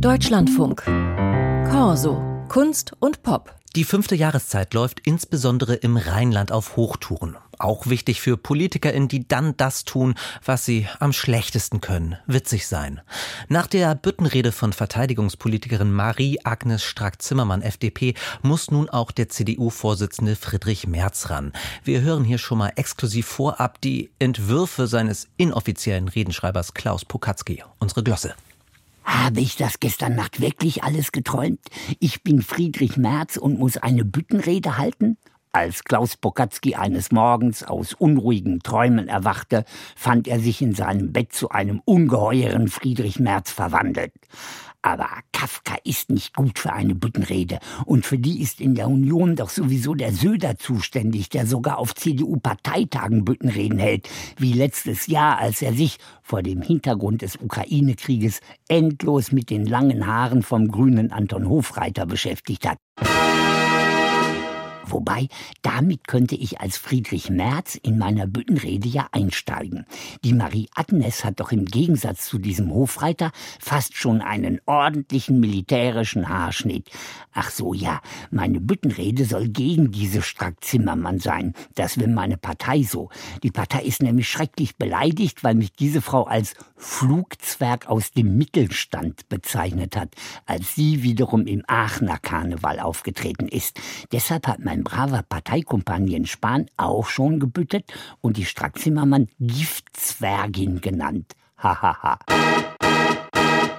Deutschlandfunk. Corso. Kunst und Pop. Die fünfte Jahreszeit läuft insbesondere im Rheinland auf Hochtouren. Auch wichtig für PolitikerInnen, die dann das tun, was sie am schlechtesten können, witzig sein. Nach der Büttenrede von Verteidigungspolitikerin Marie-Agnes Strack-Zimmermann, FDP, muss nun auch der CDU-Vorsitzende Friedrich Merz ran. Wir hören hier schon mal exklusiv vorab die Entwürfe seines inoffiziellen Redenschreibers Klaus Pokatzki. Unsere Glosse. Habe ich das gestern Nacht wirklich alles geträumt? Ich bin Friedrich Merz und muss eine Büttenrede halten? Als Klaus Pokatzki eines Morgens aus unruhigen Träumen erwachte, fand er sich in seinem Bett zu einem ungeheuren Friedrich Merz verwandelt. Aber Kafka ist nicht gut für eine Büttenrede. Und für die ist in der Union doch sowieso der Söder zuständig, der sogar auf CDU-Parteitagen Büttenreden hält, wie letztes Jahr, als er sich vor dem Hintergrund des Ukraine-Krieges endlos mit den langen Haaren vom grünen Anton Hofreiter beschäftigt hat. Wobei, damit könnte ich als Friedrich Merz in meiner Büttenrede ja einsteigen. Die Marie Agnes hat doch im Gegensatz zu diesem Hofreiter fast schon einen ordentlichen militärischen Haarschnitt. Ach so, ja, meine Büttenrede soll gegen diese Strack-Zimmermann sein. Das will meine Partei so. Die Partei ist nämlich schrecklich beleidigt, weil mich diese Frau als Flugzwerg aus dem Mittelstand bezeichnet hat, als sie wiederum im Aachener Karneval aufgetreten ist. Deshalb hat mein mein braver Parteikompagnon Spahn auch schon gebüttet und die Strack-Zimmermann Giftzwergin genannt. Hahaha.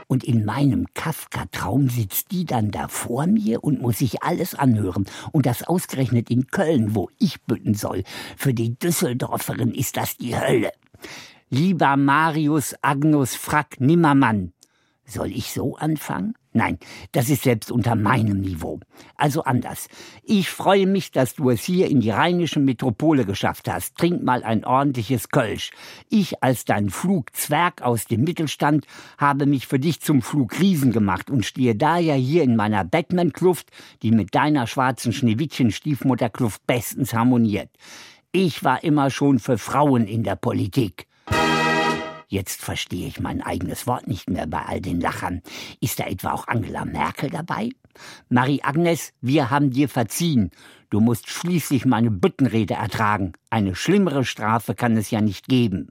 Und in meinem Kafka-Traum sitzt die dann da vor mir und muss sich alles anhören. Und das ausgerechnet in Köln, wo ich bütten soll. Für die Düsseldorferin ist das die Hölle. Lieber Marius Agnus Frack Nimmermann, soll ich so anfangen? Nein, das ist selbst unter meinem Niveau. Also anders. Ich freue mich, dass du es hier in die rheinische Metropole geschafft hast. Trink mal ein ordentliches Kölsch. Ich als dein Flugzwerg aus dem Mittelstand habe mich für dich zum Flugriesen gemacht und stehe daher hier in meiner Batman-Kluft, die mit deiner schwarzen Schneewittchen-Stiefmutterkluft bestens harmoniert. Ich war immer schon für Frauen in der Politik. Jetzt verstehe ich mein eigenes Wort nicht mehr bei all den Lachern. Ist da etwa auch Angela Merkel dabei? Marie-Agnes, wir haben dir verziehen. Du musst schließlich meine Büttenrede ertragen. Eine schlimmere Strafe kann es ja nicht geben.